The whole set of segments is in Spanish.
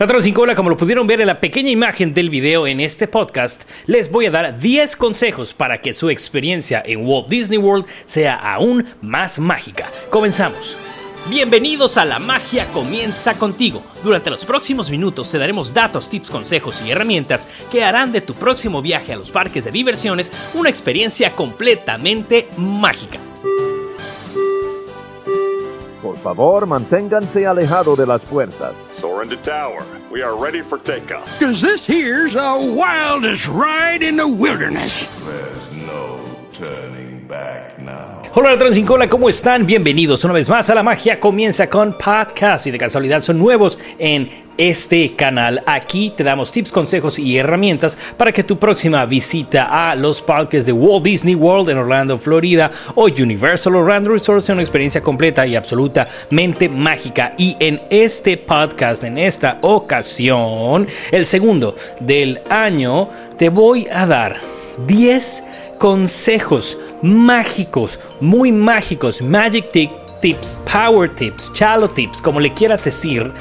Ratón sin cola, como lo pudieron ver en la pequeña imagen del video en este podcast, les voy a dar 10 consejos para que su experiencia en Walt Disney World sea aún más mágica. Comenzamos. Bienvenidos a La Magia Comienza contigo. Durante los próximos minutos te daremos datos, tips, consejos y herramientas que harán de tu próximo viaje a los parques de diversiones una experiencia completamente mágica. Por favor, manténganse alejado de las puertas. Soar into tower. We are ready for takeoff. Cause this here's the wildest ride in the wilderness. There's no turning back now. Hola Ratón sin cola, ¿cómo están? Bienvenidos una vez más a La Magia Comienza con Podcast y de casualidad son nuevos en este canal. Aquí te damos tips, consejos y herramientas para que tu próxima visita a los parques de Walt Disney World en Orlando, Florida o Universal Orlando Resort sea una experiencia completa y absolutamente mágica. Y en este podcast, en esta ocasión, el segundo del año, te voy a dar 10 consejos mágicos, muy mágicos, magic tips, power tips, chalo tips, como le quieras decir,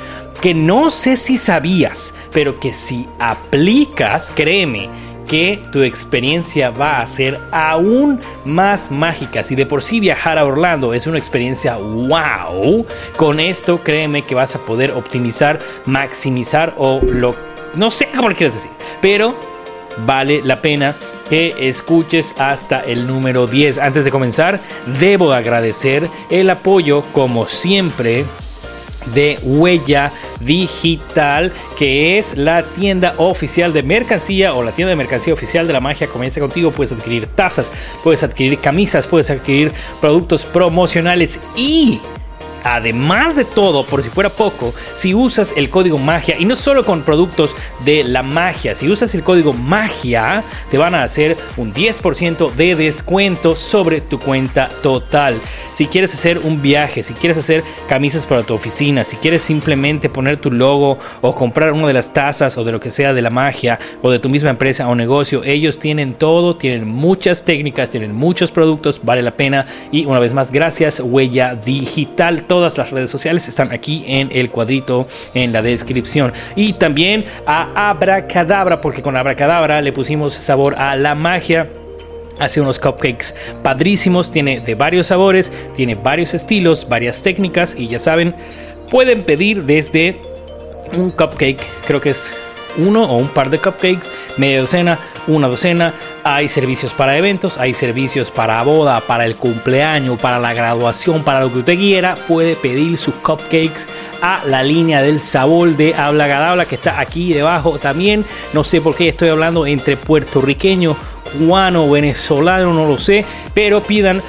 que no sé si sabías, pero que si aplicas, créeme, que tu experiencia va a ser aún más mágica. Si de por sí viajar a Orlando es una experiencia wow, con esto créeme que vas a poder optimizar, maximizar o lo... No sé cómo le quieres decir, pero vale la pena que escuches hasta el número 10. Antes de comenzar, debo agradecer el apoyo, como siempre, de Huella Digital, que es la tienda oficial de mercancía o la tienda de mercancía oficial de la magia. Comienza contigo, puedes adquirir tazas, puedes adquirir camisas, puedes adquirir productos promocionales y Además de todo, por si fuera poco, si usas el código magia, y no solo con productos de la magia, si usas el código magia, te van a hacer un 10% de descuento sobre tu cuenta total. Si quieres hacer un viaje, si quieres hacer camisas para tu oficina, si quieres simplemente poner tu logo o comprar una de las tazas o de lo que sea de la magia o de tu misma empresa o negocio, ellos tienen todo, tienen muchas técnicas, tienen muchos productos, vale la pena. Y una vez más, gracias, Huella Digital todas las redes sociales están aquí en el cuadrito en la descripción. Y también a Abracadabra, porque con Abracadabra le pusimos sabor a la magia hace unos cupcakes padrísimos, tiene de varios sabores, tiene varios estilos, varias técnicas y ya saben, pueden pedir desde un cupcake, creo que es uno o un par de cupcakes, media docena, una docena. Hay servicios para eventos, hay servicios para boda, para el cumpleaños, para la graduación, para lo que usted quiera. Puede pedir sus cupcakes a la línea del sabor de Habla Gadabla que está aquí debajo también. No sé por qué estoy hablando entre puertorriqueño, cubano, venezolano, no lo sé, pero pidan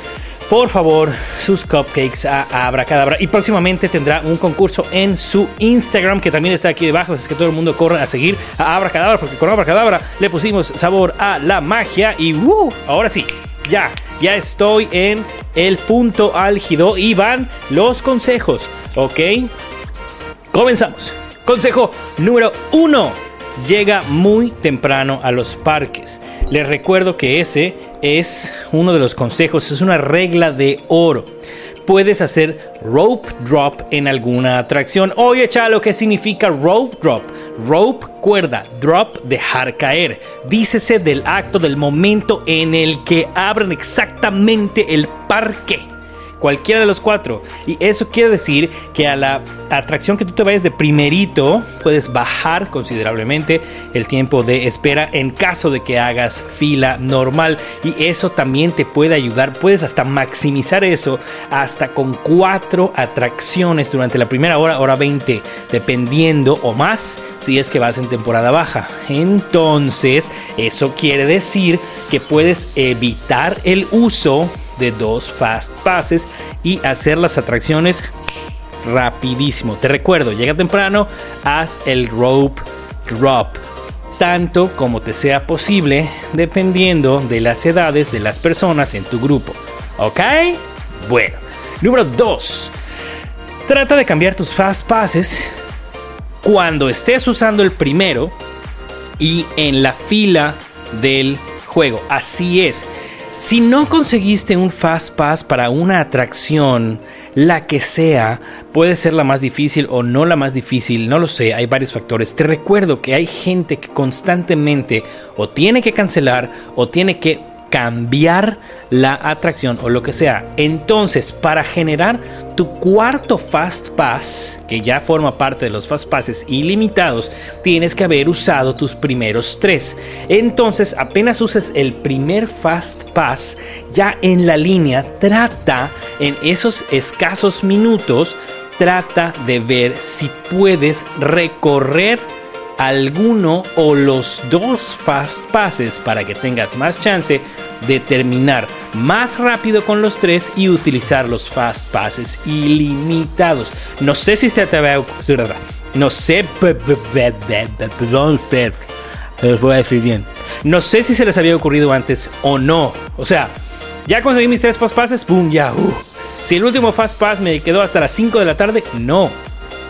por favor sus cupcakes a Abracadabra. Y próximamente tendrá un concurso en su Instagram que también está aquí debajo. Es que todo el mundo corra a seguir a Abracadabra porque con Abracadabra le pusimos sabor a la magia. Y uh, ahora sí, ya, ya estoy en el punto álgido y van los consejos. ¿Ok? Comenzamos. Consejo número uno. Llega muy temprano a los parques. Les recuerdo que ese es uno de los consejos, es una regla de oro. Puedes hacer rope drop en alguna atracción. Oye, chalo, ¿qué significa rope drop? Rope, cuerda, drop, dejar caer. Dícese del acto, del momento en el que abren exactamente el parque cualquiera de los cuatro. Y eso quiere decir que a la atracción que tú te vayas de primerito, puedes bajar considerablemente el tiempo de espera en caso de que hagas fila normal. Y eso también te puede ayudar. Puedes hasta maximizar eso hasta con cuatro atracciones durante la primera hora, hora 20, dependiendo o más si es que vas en temporada baja. Entonces, eso quiere decir que puedes evitar el uso de dos fast passes y hacer las atracciones rapidísimo. Te recuerdo, llega temprano, haz el rope drop. Tanto como te sea posible, dependiendo de las edades de las personas en tu grupo. ¿Ok? Bueno. Número 2. Trata de cambiar tus fast passes cuando estés usando el primero y en la fila del juego. Así es. Si no conseguiste un Fast Pass para una atracción la que sea, puede ser la más difícil o no la más difícil, no lo sé, hay varios factores. Te recuerdo que hay gente que constantemente o tiene que cancelar o tiene que cambiar la atracción o lo que sea. Entonces, para generar tu cuarto Fast Pass, que ya forma parte de los Fast Passes ilimitados, tienes que haber usado tus primeros tres. Entonces, apenas uses el primer Fast Pass, ya en la línea, trata en esos escasos minutos, trata de ver si puedes recorrer alguno o los dos fast passes para que tengas más chance de terminar más rápido con los tres y utilizar los fast passes ilimitados. No sé si te había no sé, perdón les voy a decir bien. No sé si se les había ocurrido antes o no. O sea, ya conseguí mis tres fast passes, ¡pum! Ya. Uh. Si el último fast pass me quedó hasta las 5 de la tarde, no.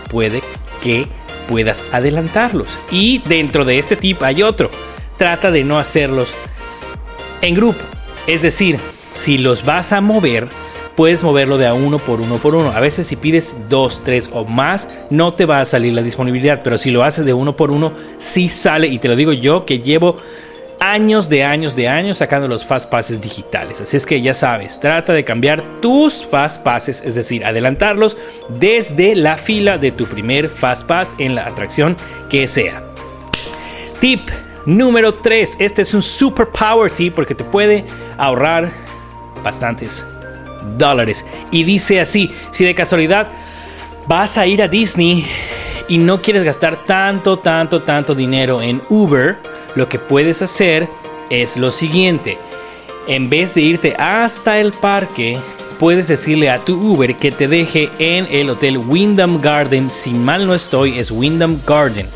Puede que puedas adelantarlos. Y dentro de este tip hay otro. Trata de no hacerlos en grupo. Es decir, si los vas a mover, puedes moverlo de a uno por uno por uno. A veces si pides dos, tres o más, no te va a salir la disponibilidad. Pero si lo haces de uno por uno, sí sale. Y te lo digo yo que llevo años de años de años sacando los fast passes digitales. Así es que ya sabes, trata de cambiar tus fast passes, es decir, adelantarlos desde la fila de tu primer fast pass en la atracción que sea. Tip número 3. Este es un super power tip porque te puede ahorrar bastantes dólares. Y dice así, si de casualidad vas a ir a Disney y no quieres gastar tanto, tanto, tanto dinero en Uber, lo que puedes hacer es lo siguiente. En vez de irte hasta el parque, puedes decirle a tu Uber que te deje en el hotel Wyndham Garden. Si mal no estoy, es Wyndham Garden.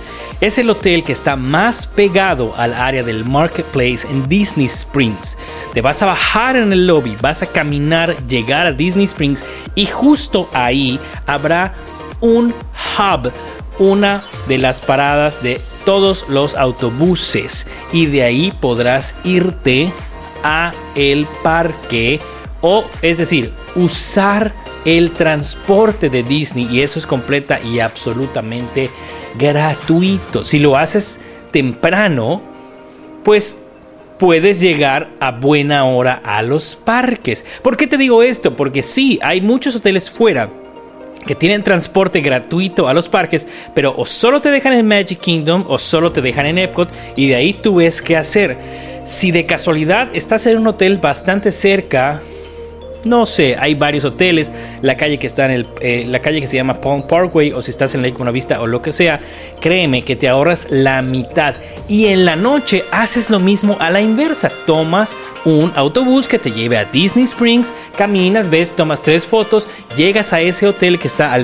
Es el hotel que está más pegado al área del marketplace en Disney Springs. Te vas a bajar en el lobby, vas a caminar, llegar a Disney Springs y justo ahí habrá un hub, una de las paradas de todos los autobuses y de ahí podrás irte a el parque o es decir, usar el transporte de Disney y eso es completa y absolutamente gratuito. Si lo haces temprano, pues puedes llegar a buena hora a los parques. ¿Por qué te digo esto? Porque sí, hay muchos hoteles fuera que tienen transporte gratuito a los parques, pero o solo te dejan en Magic Kingdom o solo te dejan en Epcot y de ahí tú ves qué hacer. Si de casualidad estás en un hotel bastante cerca no sé, hay varios hoteles, la calle que está en el, eh, la calle que se llama Palm Parkway o si estás en Lake Vista o lo que sea, créeme que te ahorras la mitad. Y en la noche haces lo mismo a la inversa, tomas un autobús que te lleve a Disney Springs, caminas, ves, tomas tres fotos, llegas a ese hotel que está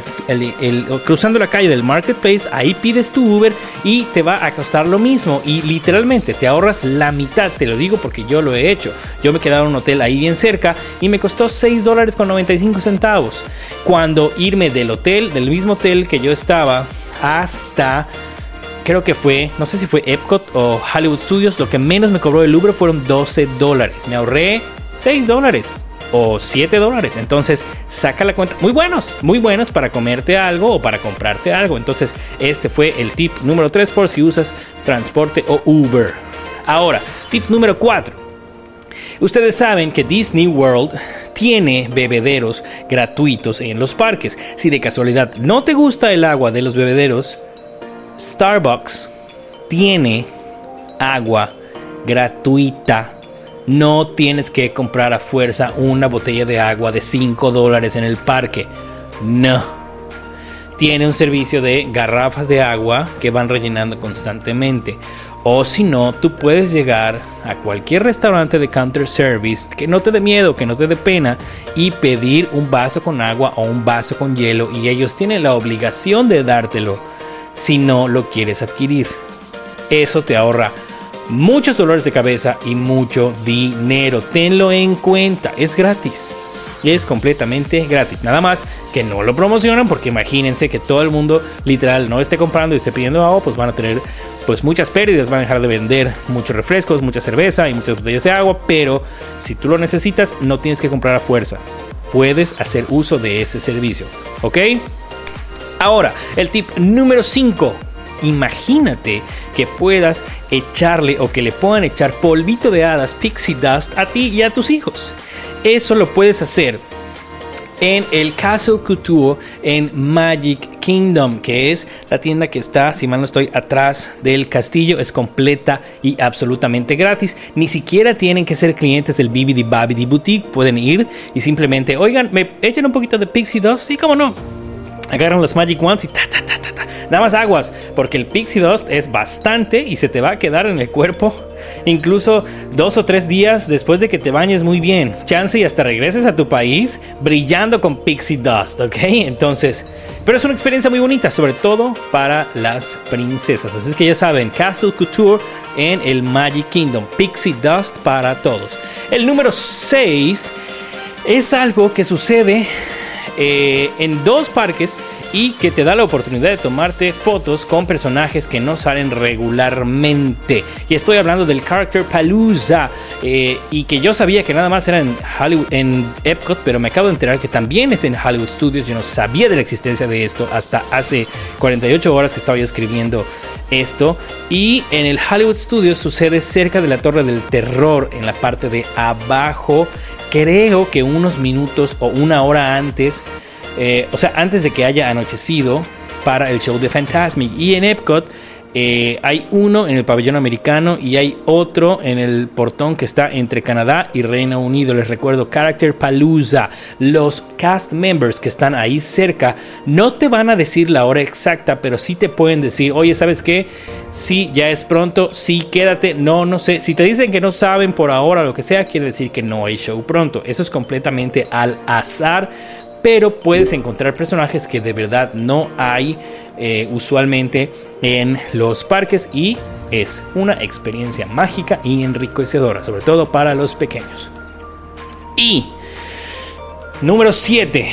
cruzando la calle del Marketplace, ahí pides tu Uber y te va a costar lo mismo. Y literalmente te ahorras la mitad, te lo digo porque yo lo he hecho, yo me he quedado en un hotel ahí bien cerca y me costó 6 dólares con 95 centavos. Cuando irme del hotel, del mismo hotel que yo estaba, hasta creo que fue, no sé si fue Epcot o Hollywood Studios, lo que menos me cobró el Uber fueron 12 dólares. Me ahorré 6 dólares o 7 dólares. Entonces, saca la cuenta. Muy buenos, muy buenos para comerte algo o para comprarte algo. Entonces, este fue el tip número 3 por si usas transporte o Uber. Ahora, tip número 4. Ustedes saben que Disney World tiene bebederos gratuitos en los parques. Si de casualidad no te gusta el agua de los bebederos, Starbucks tiene agua gratuita. No tienes que comprar a fuerza una botella de agua de 5 dólares en el parque. No. Tiene un servicio de garrafas de agua que van rellenando constantemente. O si no, tú puedes llegar a cualquier restaurante de counter service que no te dé miedo, que no te dé pena y pedir un vaso con agua o un vaso con hielo y ellos tienen la obligación de dártelo si no lo quieres adquirir. Eso te ahorra muchos dolores de cabeza y mucho dinero. Tenlo en cuenta, es gratis. Es completamente gratis. Nada más que no lo promocionan porque imagínense que todo el mundo literal no esté comprando y esté pidiendo agua, pues van a tener pues muchas pérdidas, van a dejar de vender muchos refrescos, mucha cerveza y muchas botellas de agua, pero si tú lo necesitas no tienes que comprar a fuerza. puedes hacer uso de ese servicio. ¿Ok? Ahora, el tip número 5. Imagínate que puedas echarle o que le puedan echar polvito de hadas, pixie dust a ti y a tus hijos. Eso lo puedes hacer en el Castle Couture en Magic Kingdom, que es la tienda que está, si mal no estoy, atrás del castillo. Es completa y absolutamente gratis. Ni siquiera tienen que ser clientes del BBD Babidi Boutique. Pueden ir y simplemente, oigan, me echan un poquito de Pixie Dust. Sí, cómo no. Agarran las Magic Wands y ta, ta, ta, ta, ta. Nada más aguas, porque el Pixie Dust es bastante y se te va a quedar en el cuerpo. Incluso dos o tres días después de que te bañes muy bien. Chance y hasta regreses a tu país brillando con Pixie Dust, ¿ok? Entonces, pero es una experiencia muy bonita, sobre todo para las princesas. Así que ya saben, Castle Couture en el Magic Kingdom. Pixie Dust para todos. El número 6 es algo que sucede eh, en dos parques y que te da la oportunidad de tomarte fotos con personajes que no salen regularmente. Y estoy hablando del Character Palooza eh, y que yo sabía que nada más era en Hollywood, en Epcot, pero me acabo de enterar que también es en Hollywood Studios. Yo no sabía de la existencia de esto hasta hace 48 horas que estaba yo escribiendo esto. Y en el Hollywood Studios sucede cerca de la Torre del Terror, en la parte de abajo. Creo que unos minutos o una hora antes eh, o sea, antes de que haya anochecido para el show de Fantasmic. Y en Epcot eh, hay uno en el pabellón americano y hay otro en el portón que está entre Canadá y Reino Unido. Les recuerdo, Character Palooza. Los cast members que están ahí cerca no te van a decir la hora exacta, pero sí te pueden decir, oye, ¿sabes qué? Sí, ya es pronto, sí, quédate, no, no sé. Si te dicen que no saben por ahora lo que sea, quiere decir que no hay show pronto. Eso es completamente al azar pero puedes encontrar personajes que de verdad no hay eh, usualmente en los parques y es una experiencia mágica y enriquecedora, sobre todo para los pequeños. Y número 7.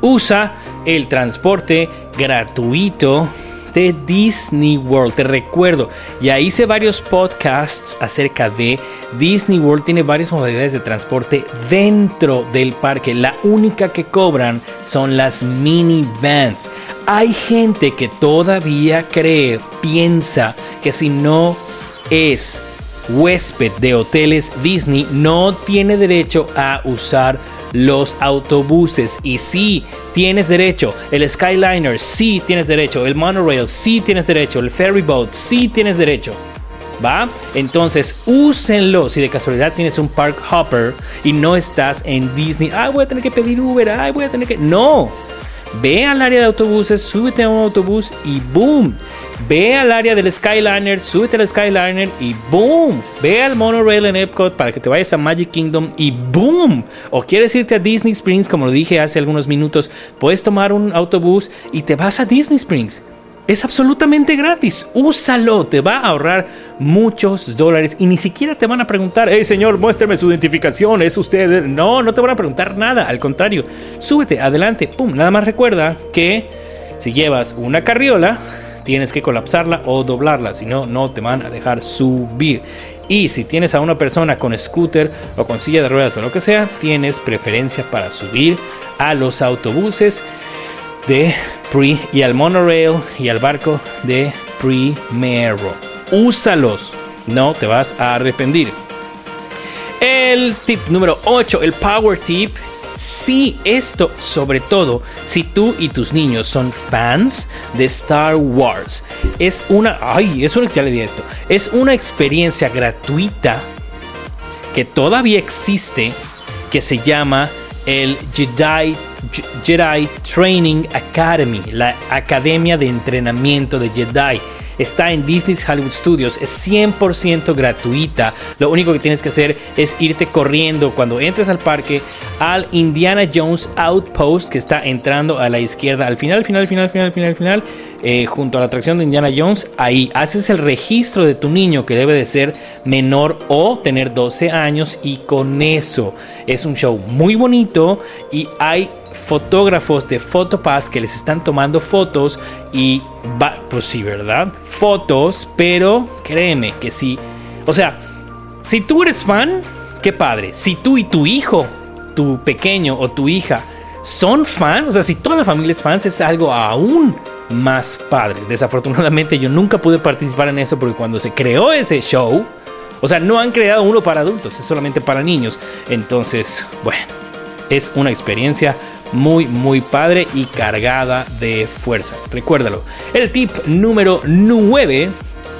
Usa el transporte gratuito de Disney World. Te recuerdo, ya hice varios podcasts acerca de Disney World. Tiene varias modalidades de transporte dentro del parque. La única que cobran son las minivans. Hay gente que todavía cree, piensa que si no es huésped de hoteles Disney no tiene derecho a usar los autobuses. Y si tienes derecho. El Skyliner, sí tienes derecho. El Monorail, sí tienes derecho. El Ferry Boat, sí tienes derecho. ¿Va? Entonces, úsenlo. Si de casualidad tienes un Park Hopper y no estás en Disney, ay, voy a tener que pedir Uber, ay, voy a tener que. No. Ve al área de autobuses, súbete a un autobús y boom. Ve al área del Skyliner, súbete al Skyliner y boom. Ve al monorail en Epcot para que te vayas a Magic Kingdom y boom. O quieres irte a Disney Springs, como lo dije hace algunos minutos, puedes tomar un autobús y te vas a Disney Springs. Es absolutamente gratis. Úsalo. Te va a ahorrar muchos dólares y ni siquiera te van a preguntar, hey señor, muéstrame su identificación. Es usted. No, no te van a preguntar nada. Al contrario, súbete, adelante. Pum. Nada más recuerda que si llevas una carriola, tienes que colapsarla o doblarla. Si no, no te van a dejar subir. Y si tienes a una persona con scooter o con silla de ruedas o lo que sea, tienes preferencia para subir a los autobuses de Pre y al monorail y al barco de Primero. Úsalos, no te vas a arrepentir. El tip número 8, el power tip. Sí, esto sobre todo si tú y tus niños son fans de Star Wars. Es una, ay, es ya le di esto. Es una experiencia gratuita que todavía existe que se llama el Jedi, Jedi Training Academy, la academia de entrenamiento de Jedi. Está en Disney's Hollywood Studios, es 100% gratuita. Lo único que tienes que hacer es irte corriendo cuando entres al parque al Indiana Jones Outpost que está entrando a la izquierda. Al final, final, final, final, final, final, eh, junto a la atracción de Indiana Jones, ahí haces el registro de tu niño que debe de ser menor o tener 12 años y con eso es un show muy bonito y hay fotógrafos de Photopass que les están tomando fotos y va, pues sí, ¿verdad? Fotos, pero créeme que sí. O sea, si tú eres fan, qué padre. Si tú y tu hijo tu pequeño o tu hija son fans, o sea, si toda la familia es fans, es algo aún más padre. Desafortunadamente yo nunca pude participar en eso porque cuando se creó ese show, o sea, no han creado uno para adultos, es solamente para niños. Entonces, bueno, es una experiencia muy, muy padre y cargada de fuerza. Recuérdalo. El tip número 9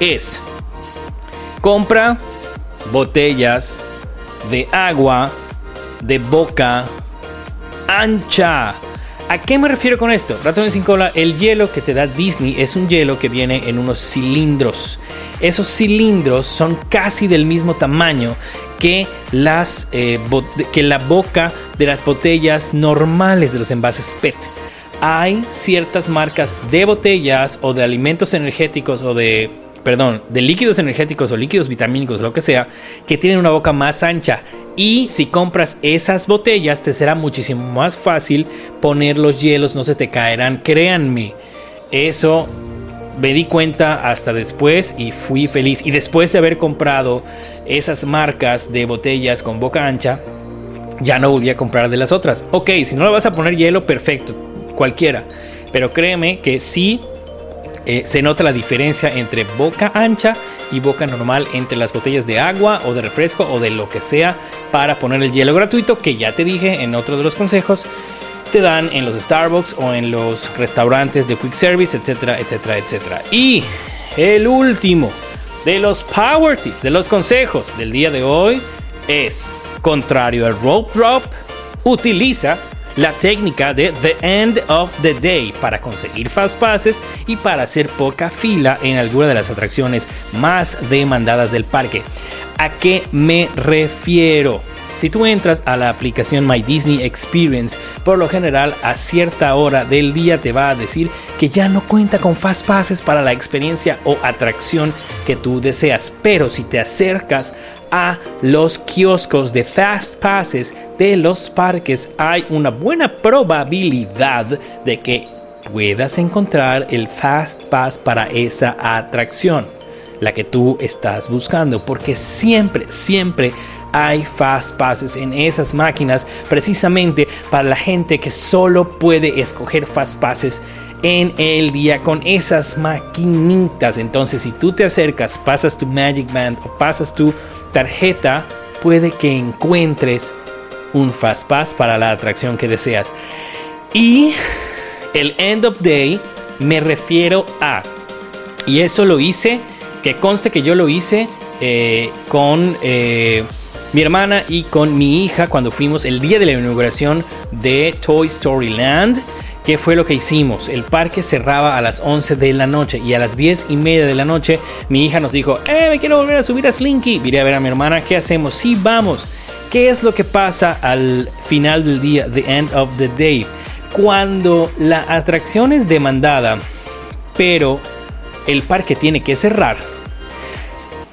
es compra botellas de agua de boca ancha. ¿A qué me refiero con esto? Ratones sin cola, el hielo que te da Disney es un hielo que viene en unos cilindros. Esos cilindros son casi del mismo tamaño que, las, eh, que la boca de las botellas normales de los envases PET. Hay ciertas marcas de botellas o de alimentos energéticos o de perdón, de líquidos energéticos o líquidos vitamínicos, lo que sea, que tienen una boca más ancha. Y si compras esas botellas, te será muchísimo más fácil poner los hielos, no se te caerán. Créanme, eso me di cuenta hasta después y fui feliz. Y después de haber comprado esas marcas de botellas con boca ancha, ya no volví a comprar de las otras. Ok, si no le vas a poner hielo, perfecto, cualquiera. Pero créeme que sí eh, se nota la diferencia entre boca ancha y boca normal entre las botellas de agua o de refresco o de lo que sea para poner el hielo gratuito que ya te dije en otro de los consejos te dan en los Starbucks o en los restaurantes de quick service, etcétera, etcétera, etcétera. Y el último de los power tips, de los consejos del día de hoy es contrario al rope drop, utiliza la técnica de The End of the Day para conseguir fast passes y para hacer poca fila en alguna de las atracciones más demandadas del parque. ¿A qué me refiero? Si tú entras a la aplicación My Disney Experience, por lo general a cierta hora del día te va a decir que ya no cuenta con fast passes para la experiencia o atracción que tú deseas. Pero si te acercas a los kioscos de fast passes de los parques, hay una buena probabilidad de que puedas encontrar el fast pass para esa atracción, la que tú estás buscando, porque siempre, siempre hay fast passes en esas máquinas precisamente para la gente que solo puede escoger fast passes en el día con esas maquinitas. Entonces, si tú te acercas, pasas tu Magic Band o pasas tu tarjeta, puede que encuentres un Fast Pass para la atracción que deseas. Y el End of Day me refiero a, y eso lo hice, que conste que yo lo hice eh, con eh, mi hermana y con mi hija cuando fuimos el día de la inauguración de Toy Story Land. ¿Qué fue lo que hicimos? El parque cerraba a las 11 de la noche y a las 10 y media de la noche mi hija nos dijo, eh, me quiero volver a subir a Slinky. Iré a ver a mi hermana, ¿qué hacemos? Sí, vamos. ¿Qué es lo que pasa al final del día, the end of the day? Cuando la atracción es demandada, pero el parque tiene que cerrar,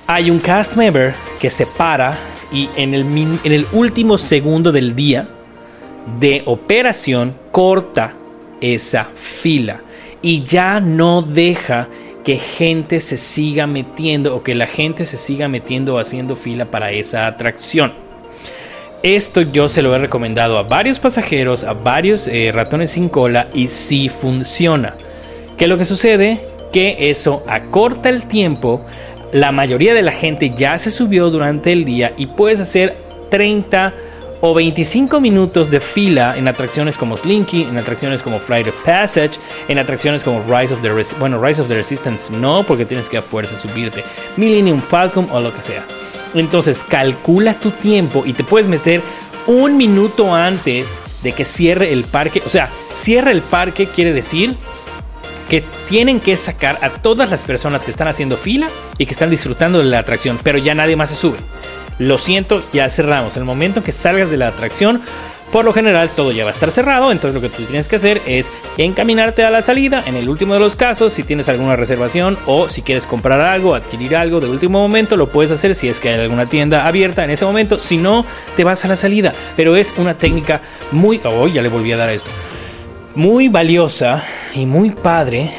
hay un cast member que se para y en el, en el último segundo del día de operación corta esa fila y ya no deja que gente se siga metiendo o que la gente se siga metiendo haciendo fila para esa atracción. Esto yo se lo he recomendado a varios pasajeros, a varios eh, ratones sin cola y sí funciona. ¿Qué es lo que sucede? Que eso acorta el tiempo. La mayoría de la gente ya se subió durante el día y puedes hacer 30 o 25 minutos de fila en atracciones como Slinky, en atracciones como Flight of Passage, en atracciones como Rise of the bueno, Rise of the Resistance no, porque tienes que a fuerza subirte, Millennium Falcon o lo que sea. Entonces, calcula tu tiempo y te puedes meter un minuto antes de que cierre el parque, o sea, cierra el parque quiere decir que tienen que sacar a todas las personas que están haciendo fila y que están disfrutando de la atracción, pero ya nadie más se sube lo siento, ya cerramos. El momento que salgas de la atracción, por lo general todo ya va a estar cerrado, entonces lo que tú tienes que hacer es encaminarte a la salida. En el último de los casos, si tienes alguna reservación o si quieres comprar algo, adquirir algo de último momento, lo puedes hacer si es que hay alguna tienda abierta en ese momento. Si no, te vas a la salida. Pero es una técnica muy... Oh, ya le volví a dar esto. Muy valiosa y muy padre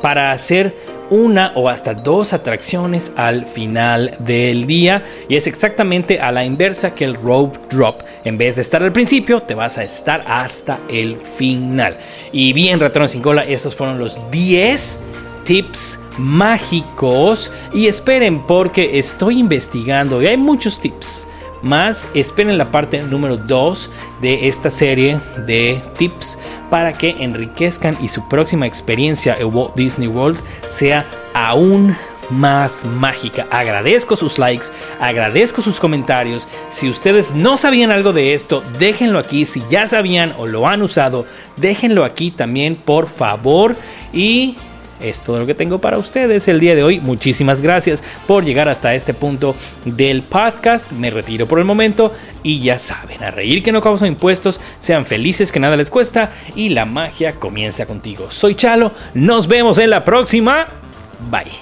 para hacer una o hasta dos atracciones al final del día y es exactamente a la inversa que el rope drop. En vez de estar al principio, te vas a estar hasta el final. Y bien, ratón sin cola, esos fueron los 10 tips mágicos y esperen porque estoy investigando y hay muchos tips más esperen la parte número 2 de esta serie de tips para que enriquezcan y su próxima experiencia en Walt Disney World sea aún más mágica. Agradezco sus likes, agradezco sus comentarios. Si ustedes no sabían algo de esto, déjenlo aquí. Si ya sabían o lo han usado, déjenlo aquí también, por favor. Y es todo lo que tengo para ustedes el día de hoy. Muchísimas gracias por llegar hasta este punto del podcast. Me retiro por el momento y ya saben, a reír que no causa impuestos, sean felices que nada les cuesta y la magia comienza contigo. Soy Chalo, nos vemos en la próxima. Bye.